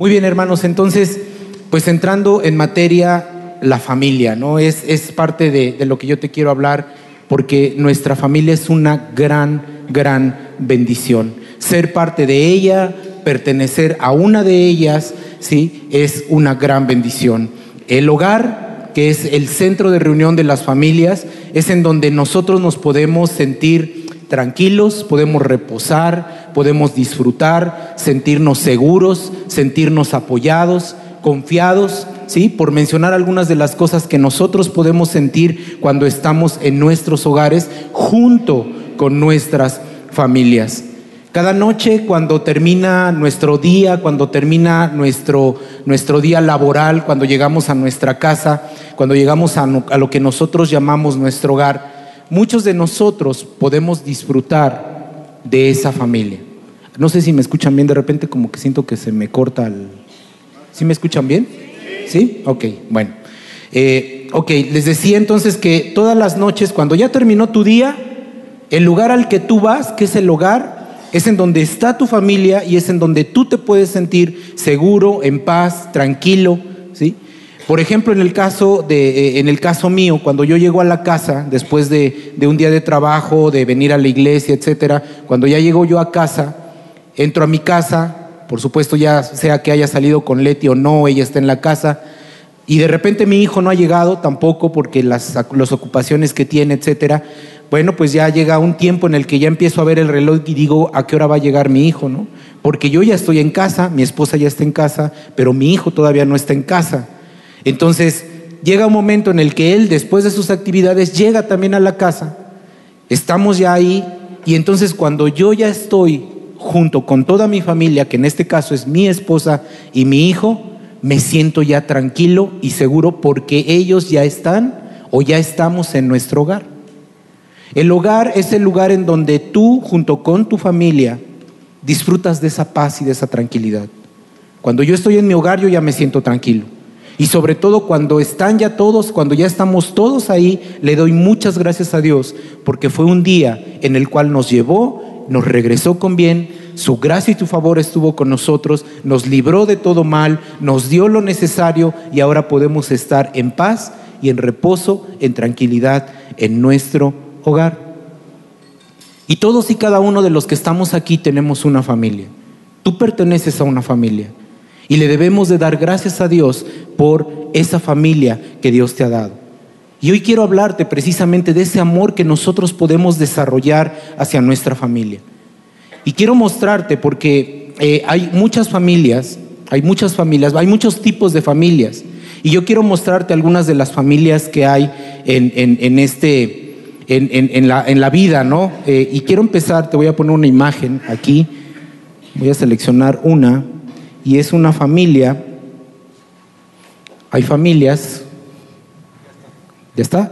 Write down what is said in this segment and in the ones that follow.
Muy bien, hermanos, entonces, pues entrando en materia, la familia, ¿no? Es, es parte de, de lo que yo te quiero hablar, porque nuestra familia es una gran, gran bendición. Ser parte de ella, pertenecer a una de ellas, ¿sí? Es una gran bendición. El hogar, que es el centro de reunión de las familias, es en donde nosotros nos podemos sentir tranquilos, podemos reposar, podemos disfrutar, sentirnos seguros, sentirnos apoyados, confiados, ¿sí? Por mencionar algunas de las cosas que nosotros podemos sentir cuando estamos en nuestros hogares junto con nuestras familias. Cada noche cuando termina nuestro día, cuando termina nuestro, nuestro día laboral, cuando llegamos a nuestra casa, cuando llegamos a, a lo que nosotros llamamos nuestro hogar, muchos de nosotros podemos disfrutar de esa familia. No sé si me escuchan bien, de repente como que siento que se me corta el... ¿Sí me escuchan bien? ¿Sí? Ok, bueno. Eh, ok, les decía entonces que todas las noches, cuando ya terminó tu día, el lugar al que tú vas, que es el hogar, es en donde está tu familia y es en donde tú te puedes sentir seguro, en paz, tranquilo. Por ejemplo, en el caso, de, eh, en el caso mío, cuando yo llego a la casa, después de, de un día de trabajo, de venir a la iglesia, etcétera, cuando ya llego yo a casa, entro a mi casa, por supuesto ya sea que haya salido con Leti o no, ella está en la casa, y de repente mi hijo no ha llegado tampoco porque las, las ocupaciones que tiene, etcétera, bueno, pues ya llega un tiempo en el que ya empiezo a ver el reloj y digo, ¿a qué hora va a llegar mi hijo, no? Porque yo ya estoy en casa, mi esposa ya está en casa, pero mi hijo todavía no está en casa. Entonces, llega un momento en el que él, después de sus actividades, llega también a la casa, estamos ya ahí, y entonces cuando yo ya estoy junto con toda mi familia, que en este caso es mi esposa y mi hijo, me siento ya tranquilo y seguro porque ellos ya están o ya estamos en nuestro hogar. El hogar es el lugar en donde tú, junto con tu familia, disfrutas de esa paz y de esa tranquilidad. Cuando yo estoy en mi hogar, yo ya me siento tranquilo. Y sobre todo cuando están ya todos, cuando ya estamos todos ahí, le doy muchas gracias a Dios porque fue un día en el cual nos llevó, nos regresó con bien, su gracia y tu favor estuvo con nosotros, nos libró de todo mal, nos dio lo necesario y ahora podemos estar en paz y en reposo, en tranquilidad en nuestro hogar. Y todos y cada uno de los que estamos aquí tenemos una familia. Tú perteneces a una familia. Y le debemos de dar gracias a Dios por esa familia que Dios te ha dado. Y hoy quiero hablarte precisamente de ese amor que nosotros podemos desarrollar hacia nuestra familia. Y quiero mostrarte porque eh, hay muchas familias, hay muchas familias, hay muchos tipos de familias. Y yo quiero mostrarte algunas de las familias que hay en, en, en este, en, la, en, la, vida, ¿no? Eh, y quiero empezar, te voy a poner una imagen aquí, voy a seleccionar una y es una familia. Hay familias. ¿Ya está?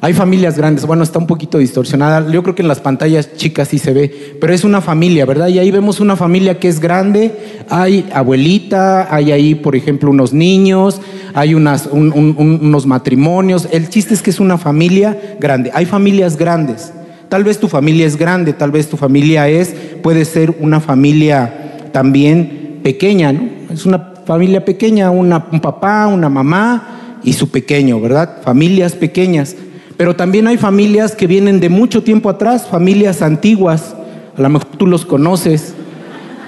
Hay familias grandes, bueno, está un poquito distorsionada, yo creo que en las pantallas chicas sí se ve, pero es una familia, ¿verdad? Y ahí vemos una familia que es grande, hay abuelita, hay ahí, por ejemplo, unos niños, hay unos matrimonios, el chiste es que es una familia grande, hay familias grandes, tal vez tu familia es grande, tal vez tu familia es, puede ser una familia también pequeña, ¿no? Es una familia pequeña, un papá, una mamá y su pequeño, ¿verdad? Familias pequeñas. Pero también hay familias que vienen de mucho tiempo atrás, familias antiguas, a lo mejor tú los conoces.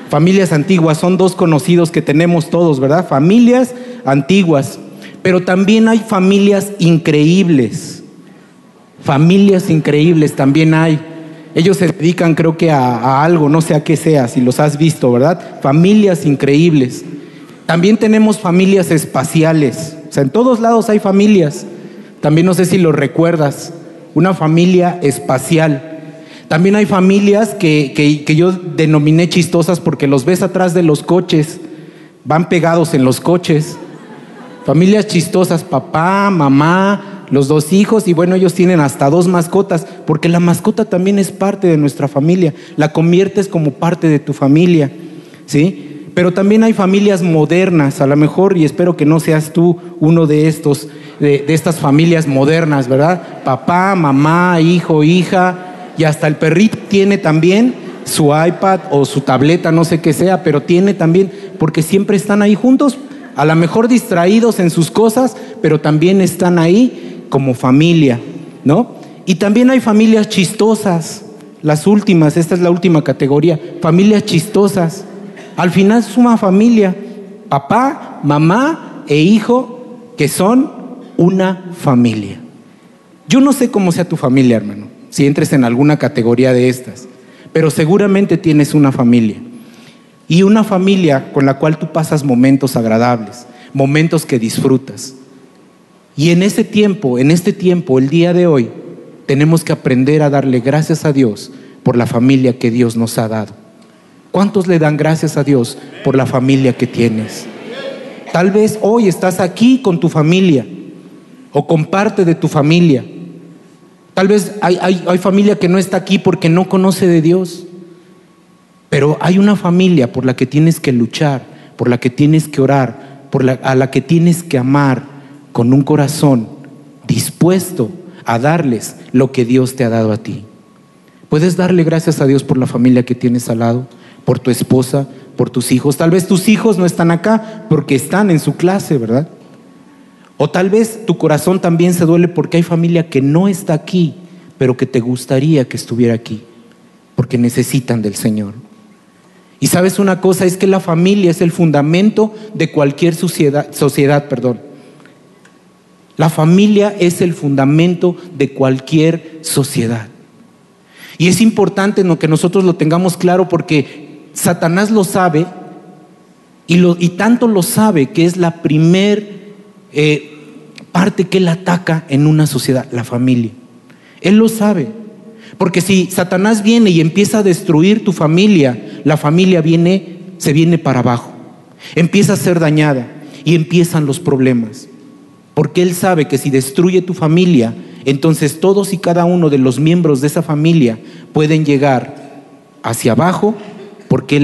Familias antiguas, son dos conocidos que tenemos todos, ¿verdad? Familias antiguas. Pero también hay familias increíbles. Familias increíbles también hay. Ellos se dedican creo que a, algo, no sé a qué sea, si los has visto, ¿verdad? Familias increíbles. También tenemos familias espaciales. O sea, en todos lados hay familias. También no sé si lo recuerdas, una familia espacial. También hay familias que, que, que yo denominé chistosas porque los ves atrás de los coches, van pegados en los coches. Familias chistosas, papá, mamá, los dos hijos y bueno, ellos tienen hasta dos mascotas, porque la mascota también es parte de nuestra familia, la conviertes como parte de tu familia, ¿sí? Pero también hay familias modernas, a lo mejor, y espero que no seas tú uno de estos, de, estas familias modernas, ¿verdad? Papá, mamá, hijo, hija, y hasta el perrito tiene también su iPad o su tableta, no sé qué sea, pero tiene también, porque siempre están ahí juntos, a lo mejor distraídos en sus cosas, pero también están ahí como familia, ¿no? Y también hay familias chistosas, las últimas, esta es la última categoría, familias chistosas. Al final es una familia, papá, mamá e hijo, que son una familia. Yo no sé cómo sea tu familia, hermano, si entres en alguna categoría de estas, pero seguramente tienes una familia. Y una familia con la cual tú pasas momentos agradables, momentos que disfrutas. Y en ese tiempo, en este tiempo, el día de hoy, tenemos que aprender a darle gracias a Dios por la familia que Dios nos ha dado. ¿Cuántos le dan gracias a Dios por la familia que tienes? Tal vez hoy estás aquí con tu familia o con parte de tu familia. Tal vez hay, hay, familia que no está aquí porque no conoce de Dios. Pero hay una familia por la que tienes que luchar, por la que tienes que orar, por la, a la que tienes que amar con un corazón dispuesto a darles lo que Dios te ha dado a ti. Puedes darle gracias a Dios por la familia que tienes al lado, por tu esposa, por tus hijos. Tal vez tus hijos no están acá porque están en su clase, ¿verdad? O tal vez tu corazón también se duele porque hay familia que no está aquí, pero que te gustaría que estuviera aquí, porque necesitan del Señor. Y sabes una cosa, es que la familia es el fundamento de cualquier sociedad, perdón. La familia es el fundamento de cualquier sociedad. Y es importante que nosotros lo tengamos claro porque Satanás lo sabe y, tanto lo sabe que es la primer eh, parte que él ataca en una sociedad, la familia. Él lo sabe. Porque si Satanás viene y empieza a destruir tu familia, la familia viene, se viene para abajo. Empieza a ser dañada y empiezan los problemas. Porque Él sabe que si destruye tu familia, entonces todos y cada uno de los miembros de esa familia pueden llegar hacia abajo porque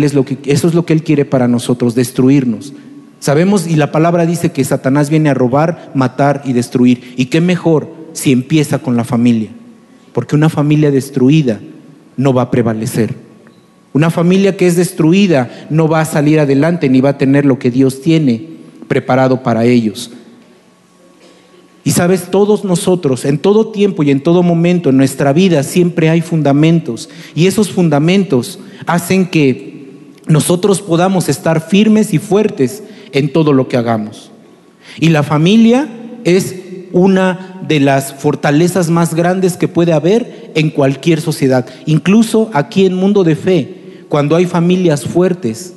eso es lo que Él quiere para nosotros, destruirnos. Sabemos y la palabra dice que Satanás viene a robar, matar y destruir. ¿Y qué mejor si empieza con la familia? Porque una familia destruida no va a prevalecer. Una familia que es destruida no va a salir adelante ni va a tener lo que Dios tiene preparado para ellos. Y sabes, todos nosotros, en todo tiempo y en todo momento, en nuestra vida siempre hay fundamentos. Y esos fundamentos hacen que nosotros podamos estar firmes y fuertes en todo lo que hagamos. Y la familia es una de las fortalezas más grandes que puede haber en cualquier sociedad. Incluso aquí en Mundo de Fe, cuando hay familias fuertes,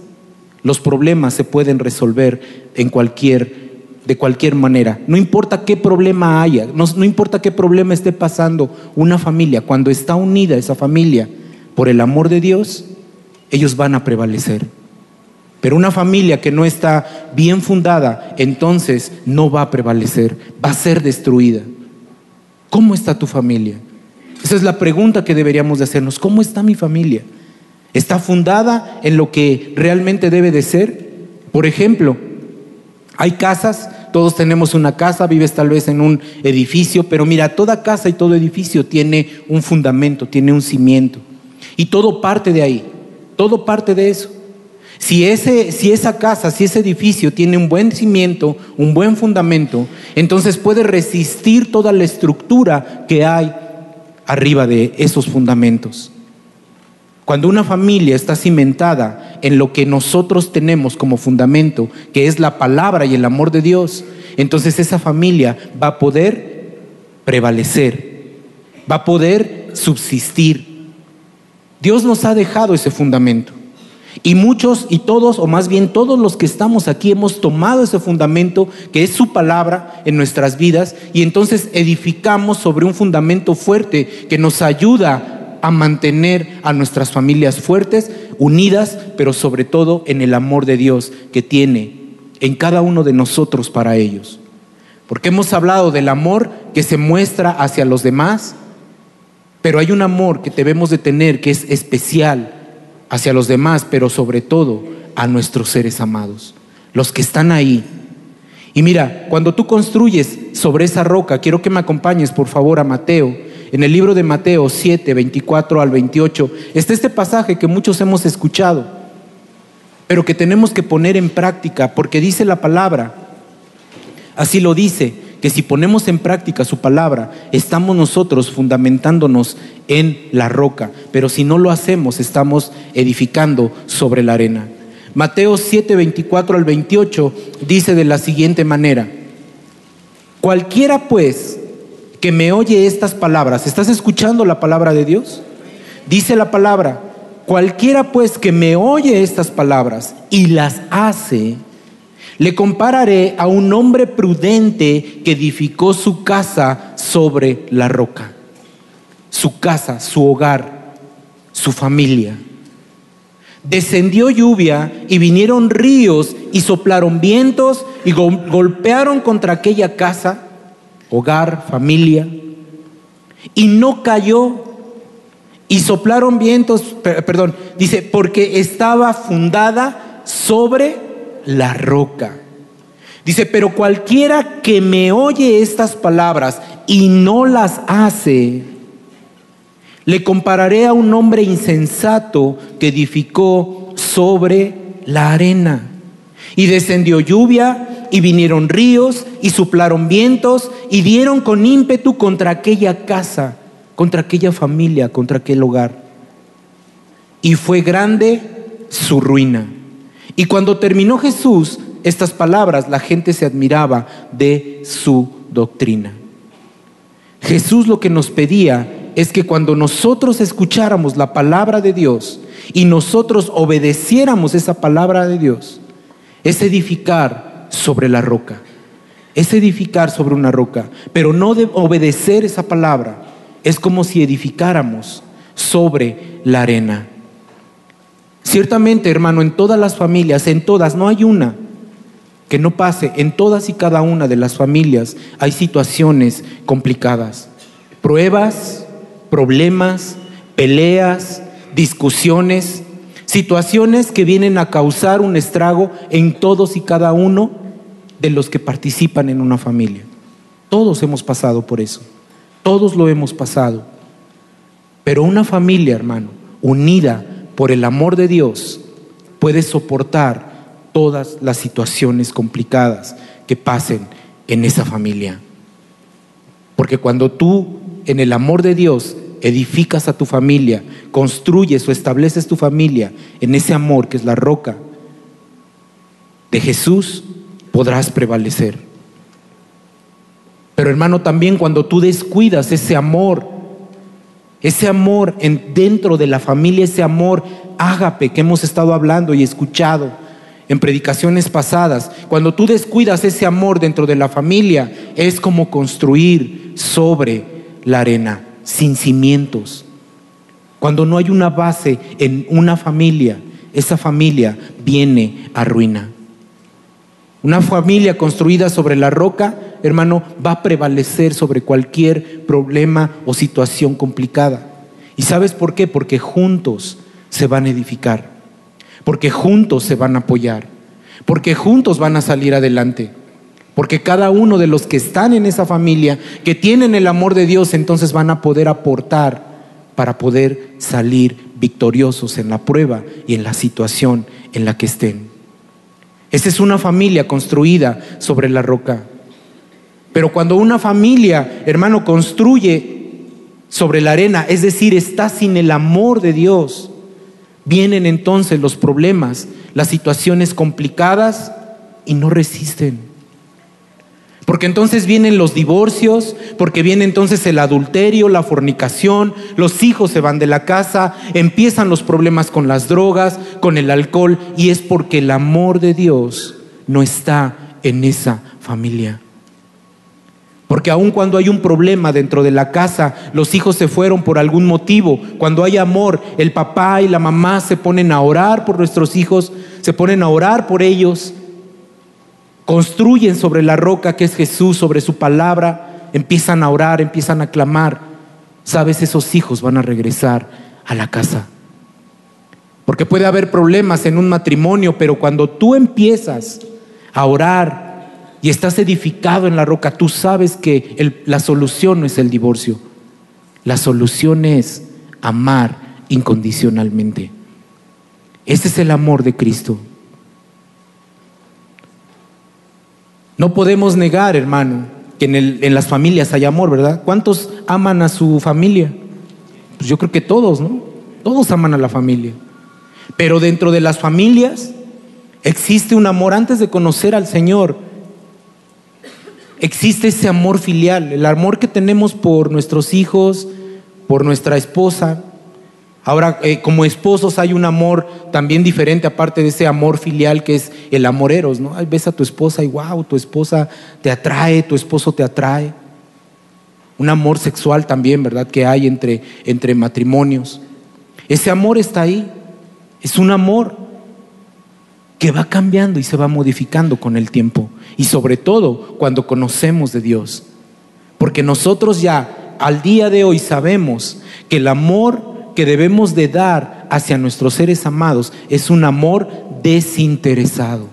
los problemas se pueden resolver en cualquier de cualquier manera. No importa qué problema haya, no, importa qué problema esté pasando una familia, cuando está unida esa familia por el amor de Dios, ellos van a prevalecer. Pero una familia que no está bien fundada, entonces no va a prevalecer, va a ser destruida. ¿Cómo está tu familia? Esa es la pregunta que deberíamos de hacernos. ¿Cómo está mi familia? ¿Está fundada en lo que realmente debe de ser? Por ejemplo, hay casas todos tenemos una casa, vives tal vez en un edificio, pero mira, toda casa y todo edificio tiene un fundamento, tiene un cimiento. Y todo parte de ahí, todo parte de eso. Si, ese, si esa casa, si ese edificio tiene un buen cimiento, un buen fundamento, entonces puede resistir toda la estructura que hay arriba de esos fundamentos. Cuando una familia está cimentada en lo que nosotros tenemos como fundamento, que es la palabra y el amor de Dios, entonces esa familia va a poder prevalecer, va a poder subsistir. Dios nos ha dejado ese fundamento. Y muchos y todos, o más bien todos los que estamos aquí, hemos tomado ese fundamento que es su palabra en nuestras vidas y entonces edificamos sobre un fundamento fuerte que nos ayuda a mantener a nuestras familias fuertes, unidas, pero sobre todo en el amor de Dios que tiene en cada uno de nosotros para ellos. Porque hemos hablado del amor que se muestra hacia los demás, pero hay un amor que debemos de tener que es especial hacia los demás, pero sobre todo a nuestros seres amados, los que están ahí. Y mira, cuando tú construyes sobre esa roca, quiero que me acompañes por favor a Mateo en el libro de Mateo 7, 24 al 28, está este pasaje que muchos hemos escuchado, pero que tenemos que poner en práctica porque dice la palabra, así lo dice, que si ponemos en práctica su palabra, estamos nosotros fundamentándonos en la roca, pero si no lo hacemos, estamos edificando sobre la arena. Mateo 7, 24 al 28 dice de la siguiente manera, cualquiera pues que me oye estas palabras, ¿estás escuchando la palabra de Dios? Dice la palabra, cualquiera pues que me oye estas palabras y las hace, le compararé a un hombre prudente que edificó su casa sobre la roca. Su casa, su hogar, su familia. Descendió lluvia y vinieron ríos y soplaron vientos y golpearon contra aquella casa, hogar, familia, y no cayó. Y soplaron vientos, perdón, dice, porque estaba fundada sobre la roca. Dice, pero cualquiera que me oye estas palabras y no las hace, le compararé a un hombre insensato que edificó sobre la arena. Y descendió lluvia y vinieron ríos y soplaron vientos y dieron con ímpetu contra aquella casa, contra aquella familia, contra aquel hogar. Y fue grande su ruina. Y cuando terminó Jesús estas palabras, la gente se admiraba de su doctrina. Jesús lo que nos pedía es que cuando nosotros escucháramos la palabra de Dios y nosotros obedeciéramos esa palabra de Dios, es edificar sobre la roca, es edificar sobre una roca, pero no de obedecer esa palabra, es como si edificáramos sobre la arena. Ciertamente, hermano, en todas las familias, en todas, no hay una que no pase, en todas y cada una de las familias hay situaciones complicadas, pruebas, problemas, peleas, discusiones, situaciones que vienen a causar un estrago en todos y cada uno de los que participan en una familia. Todos hemos pasado por eso, todos lo hemos pasado. Pero una familia, hermano, unida por el amor de Dios, puede soportar todas las situaciones complicadas que pasen en esa familia. Porque cuando tú en el amor de Dios edificas a tu familia, construyes o estableces tu familia en ese amor que es la roca de Jesús, podrás prevalecer. Pero hermano, también cuando tú descuidas ese amor, ese amor en, dentro de la familia, ese amor ágape que hemos estado hablando y escuchado en predicaciones pasadas, cuando tú descuidas ese amor dentro de la familia, es como construir sobre la arena, sin cimientos. Cuando no hay una base en una familia, esa familia viene a ruina. Una familia construida sobre la roca, hermano, va a prevalecer sobre cualquier problema o situación complicada. ¿Y sabes por qué? Porque juntos se van a edificar, porque juntos se van a apoyar, porque juntos van a salir adelante. Porque cada uno de los que están en esa familia, que tienen el amor de Dios, entonces van a poder aportar para poder salir victoriosos en la prueba y en la situación en la que estén. Esa es una familia construida sobre la roca. Pero cuando una familia, hermano, construye sobre la arena, es decir, está sin el amor de Dios, vienen entonces los problemas, las situaciones complicadas y no resisten. Porque entonces vienen los divorcios, porque viene entonces el adulterio, la fornicación, los hijos se van de la casa, empiezan los problemas con las drogas, con el alcohol, y es porque el amor de Dios no está en esa familia. Porque aun cuando hay un problema dentro de la casa, los hijos se fueron por algún motivo. Cuando hay amor, el papá y la mamá se ponen a orar por nuestros hijos, se ponen a orar por ellos construyen sobre la roca que es Jesús, sobre su palabra, empiezan a orar, empiezan a clamar, sabes, esos hijos van a regresar a la casa. Porque puede haber problemas en un matrimonio, pero cuando tú empiezas a orar y estás edificado en la roca, tú sabes que la solución no es el divorcio. La solución es amar incondicionalmente. Ese es el amor de Cristo. No podemos negar, hermano, que en, las familias hay amor, ¿verdad? ¿Cuántos aman a su familia? Pues yo creo que todos, ¿no? Todos aman a la familia. Pero dentro de las familias existe un amor antes de conocer al Señor. Existe ese amor filial, el amor que tenemos por nuestros hijos, por nuestra esposa. Ahora, eh, como esposos hay un amor también diferente, aparte de ese amor filial que es el amoreros, ¿no? ves a tu esposa y wow, tu esposa te atrae, tu esposo te atrae. Un amor sexual también, ¿verdad? Que hay entre, entre matrimonios. Ese amor está ahí. Es un amor que va cambiando y se va modificando con el tiempo. Y sobre todo cuando conocemos de Dios. Porque nosotros ya al día de hoy sabemos que el amor que debemos de dar hacia nuestros seres amados es un amor desinteresado.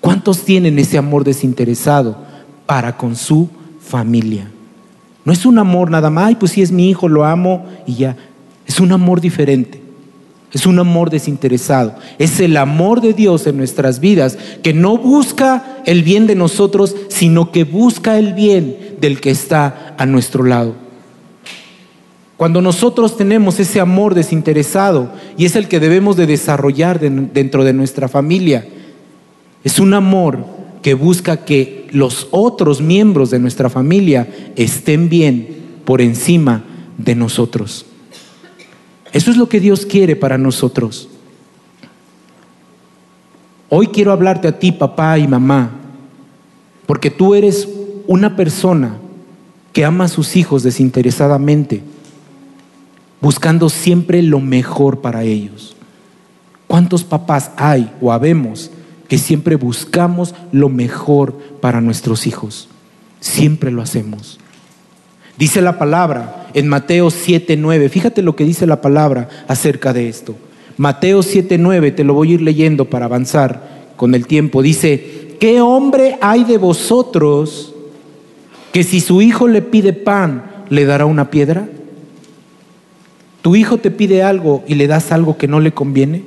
¿Cuántos tienen ese amor desinteresado para con su familia? No es un amor nada más, ay, pues sí es mi hijo, lo amo y ya. Es un amor diferente. Es un amor desinteresado. Es el amor de Dios en nuestras vidas que no busca el bien de nosotros, sino que busca el bien del que está a nuestro lado. Cuando nosotros tenemos ese amor desinteresado y es el que debemos de desarrollar dentro de nuestra familia, es un amor que busca que los otros miembros de nuestra familia estén bien por encima de nosotros. Eso es lo que Dios quiere para nosotros. Hoy quiero hablarte a ti, papá y mamá, porque tú eres una persona que ama a sus hijos desinteresadamente, buscando siempre lo mejor para ellos. ¿Cuántos papás hay o habemos que siempre buscamos lo mejor para nuestros hijos? Siempre lo hacemos. Dice la palabra en Mateo 7:9. Fíjate lo que dice la palabra acerca de esto. Mateo 7:9, te lo voy a ir leyendo para avanzar con el tiempo. Dice, ¿qué hombre hay de vosotros que si su hijo le pide pan, le dará una piedra? ¿Tu hijo te pide algo y le das algo que no le conviene?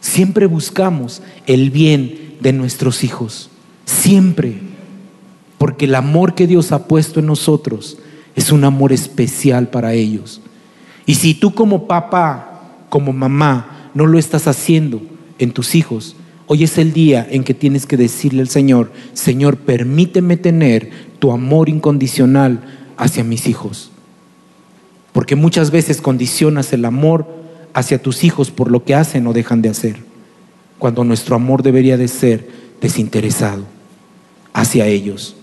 Siempre buscamos el bien de nuestros hijos. Siempre. Porque el amor que Dios ha puesto en nosotros es un amor especial para ellos. Y si tú como papá, como mamá, no lo estás haciendo en tus hijos, hoy es el día en que tienes que decirle al Señor, Señor, permíteme tener tu amor incondicional hacia mis hijos. Porque muchas veces condicionas el amor hacia tus hijos por lo que hacen o dejan de hacer, cuando nuestro amor debería de ser desinteresado hacia ellos.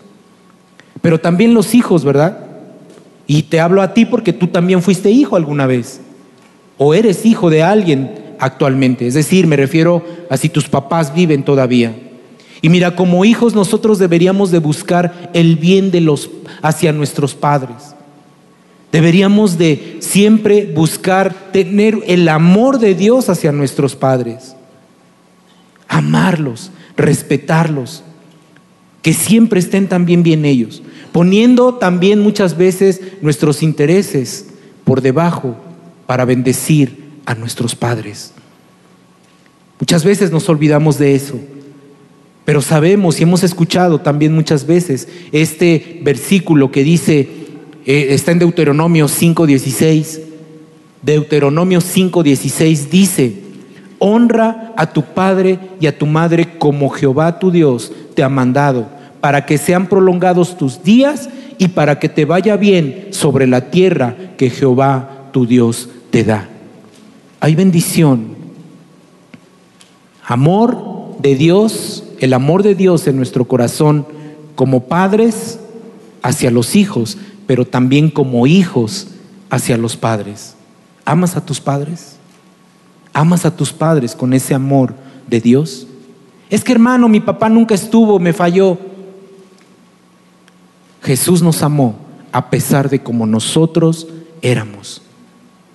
Pero también los hijos, ¿verdad? Y te hablo a ti porque tú también fuiste hijo alguna vez. O eres hijo de alguien actualmente. Es decir, me refiero a si tus papás viven todavía. Y mira, como hijos nosotros deberíamos de buscar el bien de los hacia nuestros padres. Deberíamos de siempre buscar tener el amor de Dios hacia nuestros padres. Amarlos, respetarlos, que siempre estén también bien ellos poniendo también muchas veces nuestros intereses por debajo para bendecir a nuestros padres. Muchas veces nos olvidamos de eso, pero sabemos y hemos escuchado también muchas veces este versículo que dice, eh, está en Deuteronomio 5.16, Deuteronomio 5.16 dice, honra a tu padre y a tu madre como Jehová tu Dios te ha mandado para que sean prolongados tus días y para que te vaya bien sobre la tierra que Jehová tu Dios te da. Hay bendición, amor de Dios, el amor de Dios en nuestro corazón como padres hacia los hijos, pero también como hijos hacia los padres. ¿Amas a tus padres? ¿Amas a tus padres con ese amor de Dios? Es que hermano, mi papá nunca estuvo, me falló. Jesús nos amó a pesar de como nosotros éramos.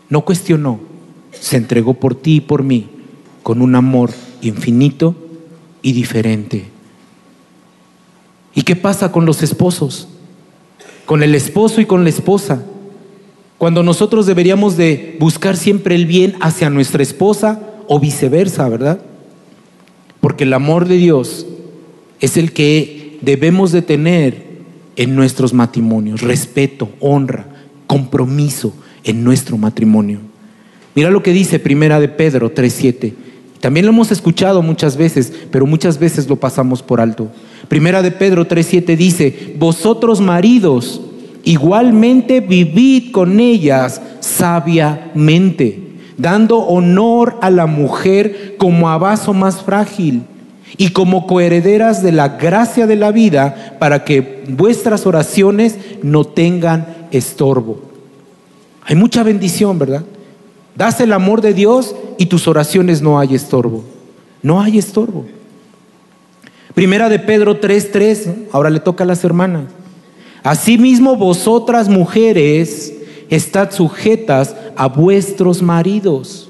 No cuestionó, se entregó por ti y por mí con un amor infinito y diferente. ¿Y qué pasa con los esposos? Con el esposo y con la esposa. Cuando nosotros deberíamos de buscar siempre el bien hacia nuestra esposa o viceversa, ¿verdad? Porque el amor de Dios es el que debemos de tener en nuestros matrimonios, respeto, honra, compromiso en nuestro matrimonio. Mira lo que dice Primera de Pedro 3:7. También lo hemos escuchado muchas veces, pero muchas veces lo pasamos por alto. Primera de Pedro 3:7 dice, "Vosotros maridos, igualmente vivid con ellas sabiamente, dando honor a la mujer como a vaso más frágil." y como coherederas de la gracia de la vida para que vuestras oraciones no tengan estorbo. Hay mucha bendición, ¿verdad? Das el amor de Dios y tus oraciones no hay estorbo. No hay estorbo. Primera de Pedro 3:3, ahora le toca a las hermanas. Asimismo vosotras mujeres estad sujetas a vuestros maridos,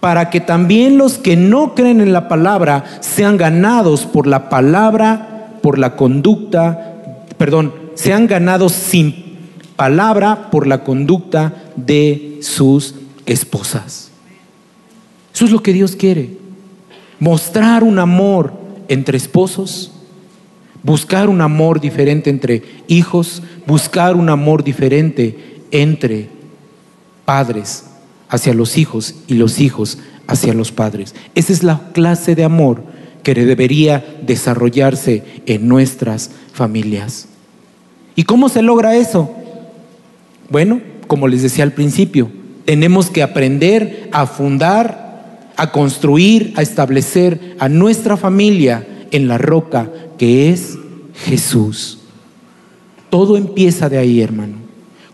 para que también los que no creen en la palabra sean ganados por la palabra, por la conducta, perdón, sean ganados sin palabra por la conducta de sus esposas. Eso es lo que Dios quiere. Mostrar un amor entre esposos, buscar un amor diferente entre hijos, buscar un amor diferente entre padres hacia los hijos y los hijos hacia los padres. Esa es la clase de amor que debería desarrollarse en nuestras familias. ¿Y cómo se logra eso? Bueno, como les decía al principio, tenemos que aprender a fundar, a construir, a establecer a nuestra familia en la roca que es Jesús. Todo empieza de ahí, hermano.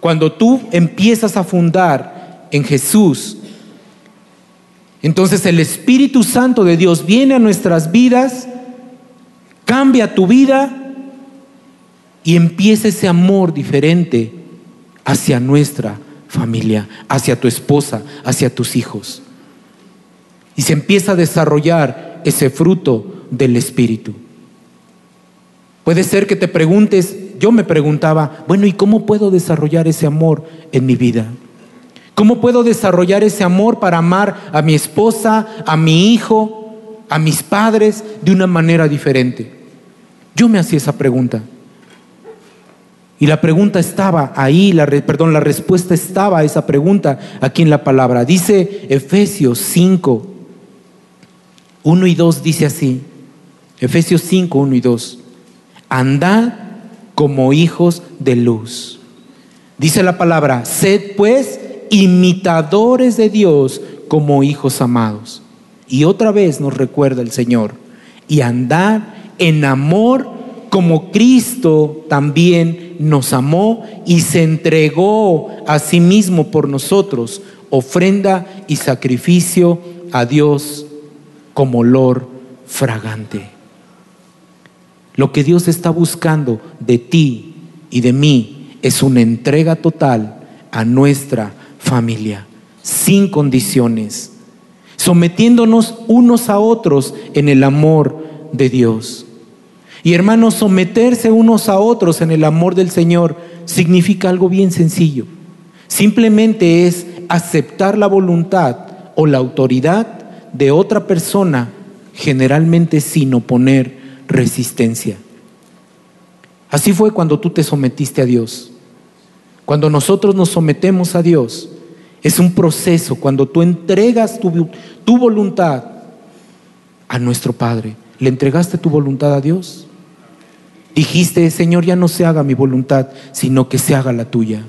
Cuando tú empiezas a fundar en Jesús, entonces el Espíritu Santo de Dios viene a nuestras vidas, cambia tu vida y empieza ese amor diferente hacia nuestra familia, hacia tu esposa, hacia tus hijos. Y se empieza a desarrollar ese fruto del Espíritu. Puede ser que te preguntes, yo me preguntaba, bueno, ¿y cómo puedo desarrollar ese amor en mi vida? ¿Cómo puedo desarrollar ese amor para amar a mi esposa, a mi hijo, a mis padres de una manera diferente? Yo me hacía esa pregunta. Y la pregunta estaba ahí, la, perdón, la respuesta estaba a esa pregunta aquí en la palabra. Dice Efesios 5, 1 y 2 dice así. Efesios 5, 1 y 2. Andad como hijos de luz. Dice la palabra, sed pues imitadores de Dios como hijos amados. Y otra vez nos recuerda el Señor. Y andad en amor como Cristo también nos amó y se entregó a sí mismo por nosotros, ofrenda y sacrificio a Dios como olor fragante. Lo que Dios está buscando de ti y de mí es una entrega total a nuestra familia, sin condiciones, sometiéndonos unos a otros en el amor de Dios. Y hermanos, someterse unos a otros en el amor del Señor significa algo bien sencillo. Simplemente es aceptar la voluntad o la autoridad de otra persona, generalmente sin oponer resistencia. Así fue cuando tú te sometiste a Dios. Cuando nosotros nos sometemos a Dios, es un proceso cuando tú entregas tu, voluntad a nuestro Padre. ¿Le entregaste tu voluntad a Dios? Dijiste, Señor, ya no se haga mi voluntad, sino que se haga la tuya.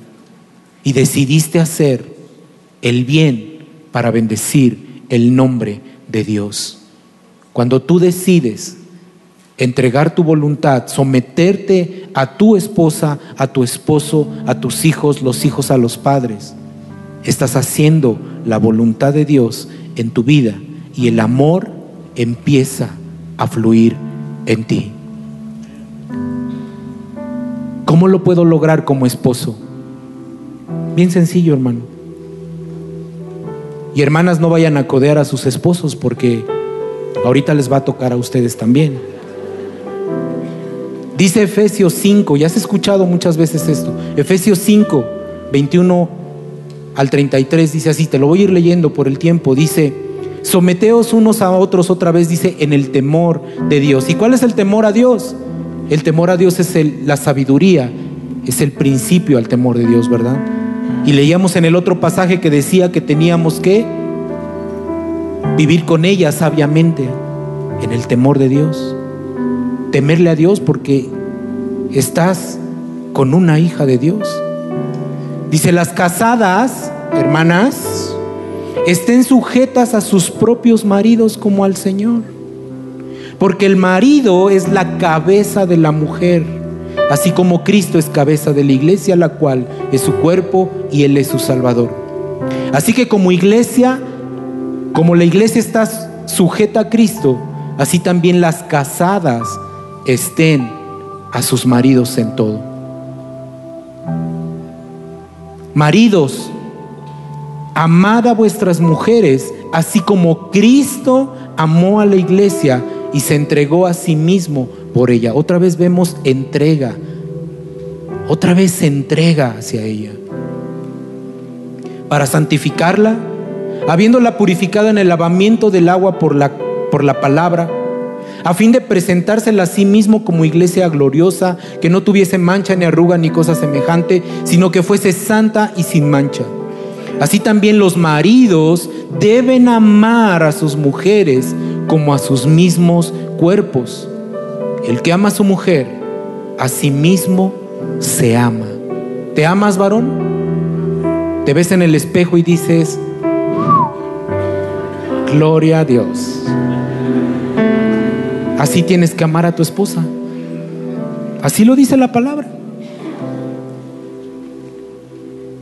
Y decidiste hacer el bien para bendecir el nombre de Dios. Cuando tú decides entregar tu voluntad, someterte a tu esposa, a tu esposo, a tus hijos, los hijos a los padres, estás haciendo la voluntad de Dios en tu vida y el amor empieza a fluir en ti. ¿Cómo lo puedo lograr como esposo? Bien sencillo, hermano. Y hermanas, no vayan a codear a sus esposos porque ahorita les va a tocar a ustedes también. Dice Efesios 5, ya has escuchado muchas veces esto. Efesios 5, 21 al 33 dice así, te lo voy a ir leyendo por el tiempo, dice, someteos unos a otros otra vez, dice, en el temor de Dios. ¿Y cuál es el temor a Dios? El temor a Dios es la sabiduría, es el principio al temor de Dios, ¿verdad? Y leíamos en el otro pasaje que decía que teníamos que vivir con ella sabiamente, en el temor de Dios. Temerle a Dios porque estás con una hija de Dios. Dice, las casadas, hermanas, estén sujetas a sus propios maridos como al Señor. Porque el marido es la cabeza de la mujer, así como Cristo es cabeza de la iglesia, la cual es su cuerpo y Él es su Salvador. Así que como iglesia, como la iglesia está sujeta a Cristo, así también las casadas estén a sus maridos en todo. Maridos, amad a vuestras mujeres, así como Cristo amó a la iglesia y se entregó a sí mismo por ella. Otra vez vemos entrega. Otra vez se entrega hacia ella. Para santificarla, habiéndola purificado en el lavamiento del agua por la, por la palabra, a fin de presentársela a sí mismo como iglesia gloriosa, que no tuviese mancha ni arruga ni cosa semejante, sino que fuese santa y sin mancha. Así también los maridos deben amar a sus mujeres como a sus mismos cuerpos. El que ama a su mujer, a sí mismo se ama. ¿Te amas, varón? Te ves en el espejo y dices, gloria a Dios. Así tienes que amar a tu esposa. Así lo dice la palabra.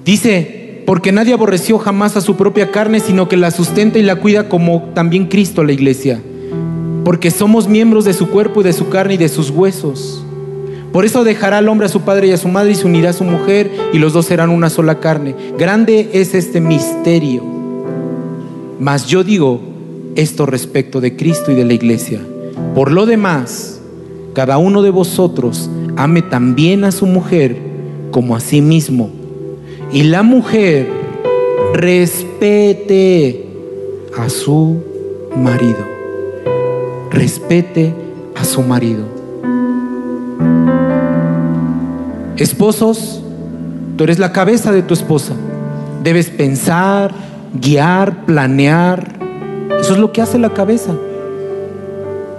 Dice, porque nadie aborreció jamás a su propia carne, sino que la sustenta y la cuida como también Cristo la iglesia. Porque somos miembros de su cuerpo y de su carne y de sus huesos. Por eso dejará al hombre a su padre y a su madre y se unirá a su mujer y los dos serán una sola carne. Grande es este misterio. Mas yo digo esto respecto de Cristo y de la iglesia por lo demás, cada uno de vosotros ame también a su mujer como a sí mismo. Y la mujer respete a su marido. Respete a su marido. Esposos, tú eres la cabeza de tu esposa. Debes pensar, guiar, planear. Eso es lo que hace la cabeza.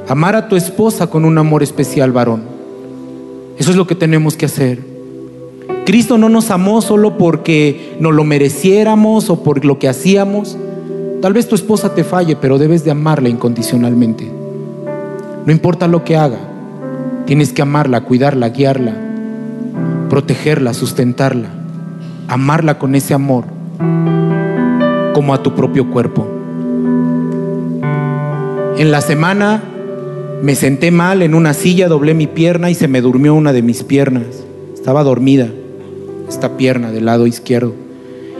Amar a tu esposa con un amor especial, varón. Eso es lo que tenemos que hacer. Cristo no nos amó solo porque nos lo mereciéramos o por lo que hacíamos. Tal vez tu esposa te falle, pero debes de amarla incondicionalmente. No importa lo que haga, tienes que amarla, cuidarla, guiarla, protegerla, sustentarla, amarla con ese amor como a tu propio cuerpo. En la semana me senté mal en una silla, doblé mi pierna y se me durmió una de mis piernas. Estaba dormida, esta pierna del lado izquierdo.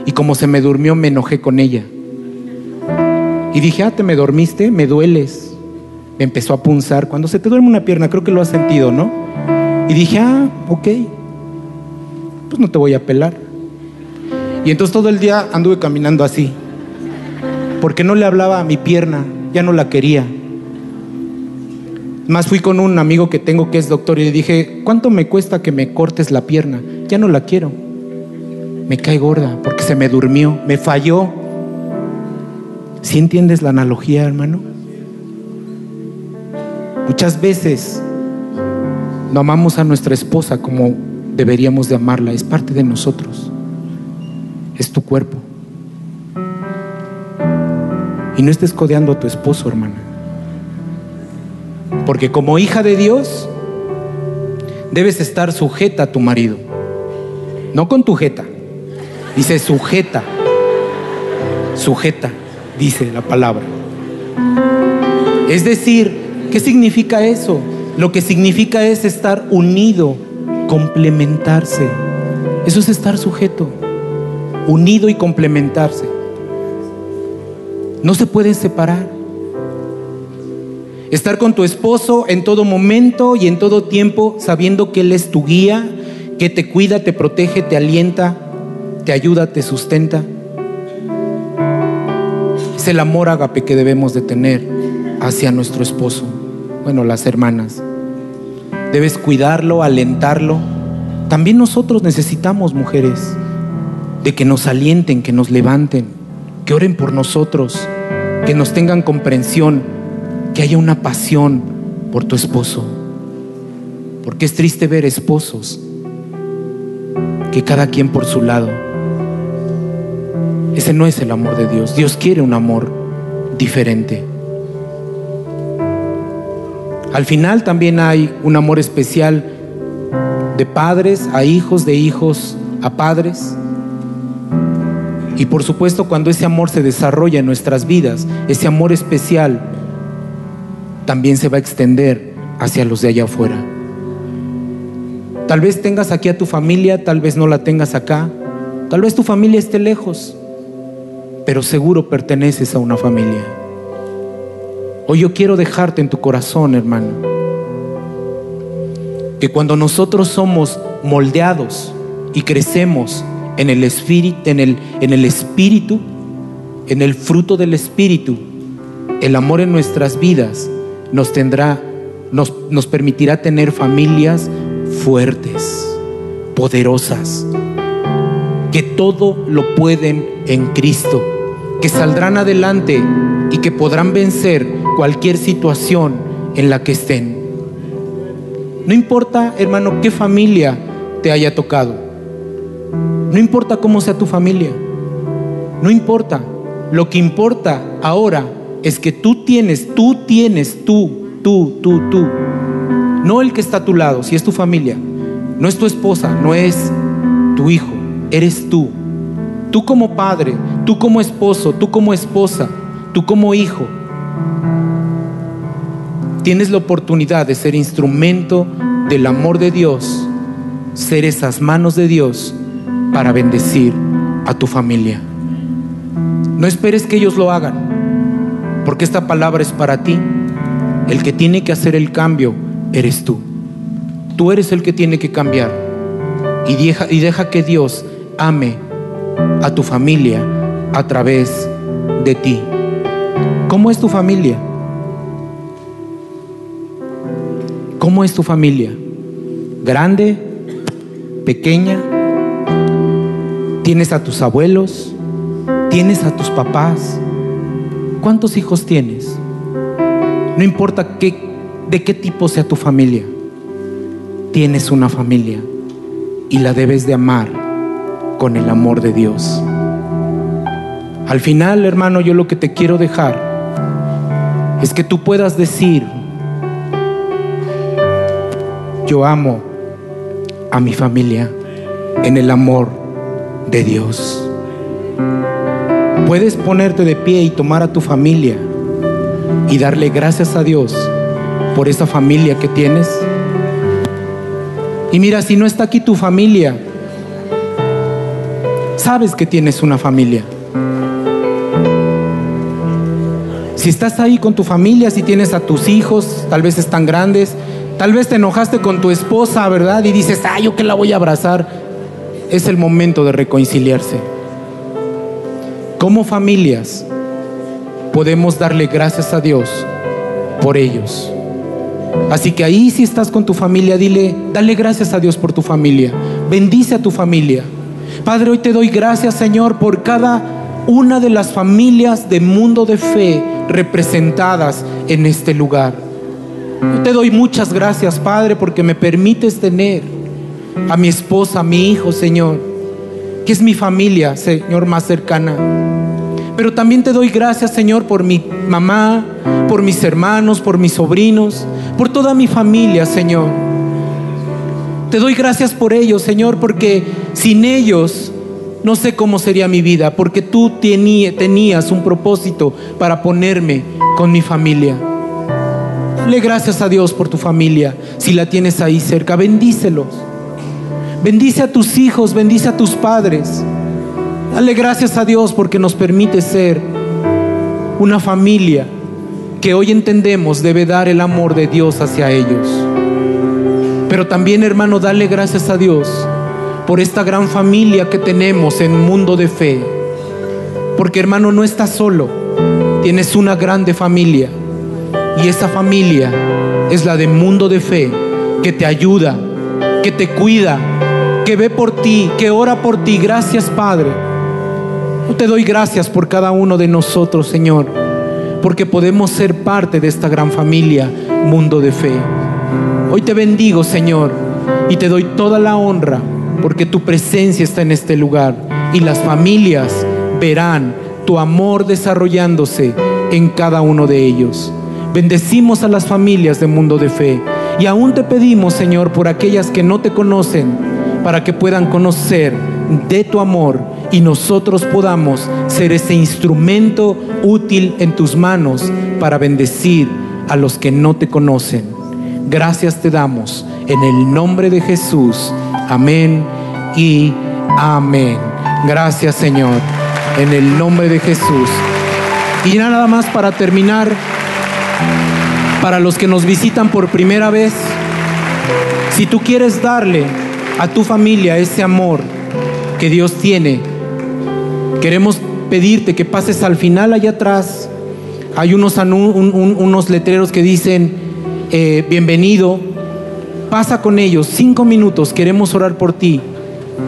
Y como se me durmió, me enojé con ella. Y dije, ah, te me dormiste, me dueles. Empezó a punzar. Cuando se te duerme una pierna, creo que lo has sentido, ¿no? Y dije, ah, ok, pues no te voy a pelar. Y entonces todo el día anduve caminando así, porque no le hablaba a mi pierna, ya no la quería. Más fui con un amigo que tengo que es doctor y le dije, ¿cuánto me cuesta que me cortes la pierna? Ya no la quiero. Me cae gorda porque se me durmió, me falló. ¿Sí entiendes la analogía, hermano? Muchas veces no amamos a nuestra esposa como deberíamos de amarla. Es parte de nosotros. Es tu cuerpo. Y no estés codeando a tu esposo, hermana. Porque como hija de Dios, debes estar sujeta a tu marido. No con tu jeta. Dice sujeta. Sujeta, dice la palabra. Es decir, ¿qué significa eso? Lo que significa es estar unido, complementarse. Eso es estar sujeto, unido y complementarse. No se pueden separar. Estar con tu esposo en todo momento y en todo tiempo sabiendo que Él es tu guía, que te cuida, te protege, te alienta, te ayuda, te sustenta. Es el amor ágape que debemos de tener hacia nuestro esposo. Bueno, las hermanas. Debes cuidarlo, alentarlo. También nosotros necesitamos, mujeres, de que nos alienten, que nos levanten, que oren por nosotros, que nos tengan comprensión, que haya una pasión por tu esposo. Porque es triste ver esposos que cada quien por su lado. Ese no es el amor de Dios. Dios quiere un amor diferente. Al final también hay un amor especial de padres a hijos, de hijos a padres. Y por supuesto cuando ese amor se desarrolla en nuestras vidas, ese amor especial también se va a extender hacia los de allá afuera. Tal vez tengas aquí a tu familia, tal vez no la tengas acá, tal vez tu familia esté lejos, pero seguro perteneces a una familia. Hoy yo quiero dejarte en tu corazón, hermano, que cuando nosotros somos moldeados y crecemos en el espíritu, en el, espíritu, en el fruto del espíritu, el amor en nuestras vidas nos tendrá, nos permitirá tener familias fuertes, poderosas, que todo lo pueden en Cristo, que saldrán adelante y que podrán vencer cualquier situación en la que estén. No importa, hermano, qué familia te haya tocado. No importa cómo sea tu familia. No importa. Lo que importa ahora es que tú tienes, tú tienes, tú, tú, tú, tú, no el que está a tu lado, si es tu familia. No es tu esposa, no es tu hijo, eres tú. Tú como padre, tú como esposo, tú como esposa, tú como hijo. Tienes la oportunidad de ser instrumento del amor de Dios, ser esas manos de Dios para bendecir a tu familia. No esperes que ellos lo hagan, porque esta palabra es para ti. El que tiene que hacer el cambio eres tú. Tú eres el que tiene que cambiar. Y deja, que Dios ame a tu familia a través de ti. ¿Cómo es tu familia? ¿Cómo es tu familia? ¿Grande? ¿Pequeña? ¿Tienes a tus abuelos? ¿Tienes a tus papás? ¿Cuántos hijos tienes? No importa qué de qué tipo sea tu familia. Tienes una familia y la debes de amar con el amor de Dios. Al final, hermano, yo lo que te quiero dejar es que tú puedas decir, yo amo a mi familia en el amor de Dios. Puedes ponerte de pie y tomar a tu familia y darle gracias a Dios por esa familia que tienes. Y mira, si no está aquí tu familia, sabes que tienes una familia. Si estás ahí con tu familia, si tienes a tus hijos, tal vez están grandes, tal vez te enojaste con tu esposa, ¿verdad? Y dices, ay, yo que la voy a abrazar. Es el momento de reconciliarse. Como familias podemos darle gracias a Dios por ellos. Así que ahí si estás con tu familia, dile, dale gracias a Dios por tu familia. Bendice a tu familia. Padre, hoy te doy gracias, Señor, por cada una de las familias de mundo de fe representadas en este lugar. Te doy muchas gracias, Padre, porque me permites tener a mi esposa, a mi hijo, Señor, que es mi familia, Señor, más cercana. Pero también te doy gracias, Señor, por mi mamá, por mis hermanos, por mis sobrinos, por toda mi familia, Señor. Te doy gracias por ellos, Señor, porque sin ellos no sé cómo sería mi vida, porque tú tenías un propósito para ponerme con mi familia. Dale gracias a Dios por tu familia, si la tienes ahí cerca, bendícelos. Bendice a tus hijos, bendice a tus padres. Dale gracias a Dios porque nos permite ser una familia que hoy entendemos debe dar el amor de Dios hacia ellos. Pero también, hermano, dale gracias a Dios por esta gran familia que tenemos en Mundo de Fe. Porque hermano, no estás solo, tienes una grande familia. Y esa familia es la de Mundo de Fe, que te ayuda, que te cuida, que ve por ti, que ora por ti. Gracias, Padre. Te doy gracias por cada uno de nosotros, Señor, porque podemos ser parte de esta gran familia, Mundo de Fe. Hoy te bendigo, Señor, y te doy toda la honra, porque tu presencia está en este lugar y las familias verán tu amor desarrollándose en cada uno de ellos. Bendecimos a las familias de Mundo de Fe y aún te pedimos, Señor, por aquellas que no te conocen, para que puedan conocer de tu amor y nosotros podamos ser ese instrumento útil en tus manos para bendecir a los que no te conocen. Gracias te damos en el nombre de Jesús. Amén y amén. Gracias Señor, en el nombre de Jesús. Y nada más para terminar, para los que nos visitan por primera vez, si tú quieres darle a tu familia ese amor que Dios tiene, queremos pedirte que pases al final allá atrás. Hay unos, unos letreros que dicen, eh, bienvenido, pasa con ellos cinco minutos, queremos orar por ti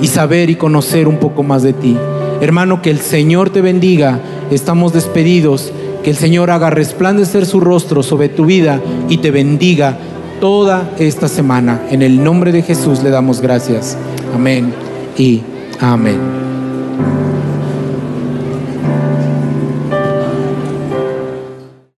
y saber y conocer un poco más de ti. Hermano, que el Señor te bendiga, estamos despedidos que el Señor haga resplandecer su rostro sobre tu vida y te bendiga toda esta semana. En el nombre de Jesús le damos gracias. Amén y amén.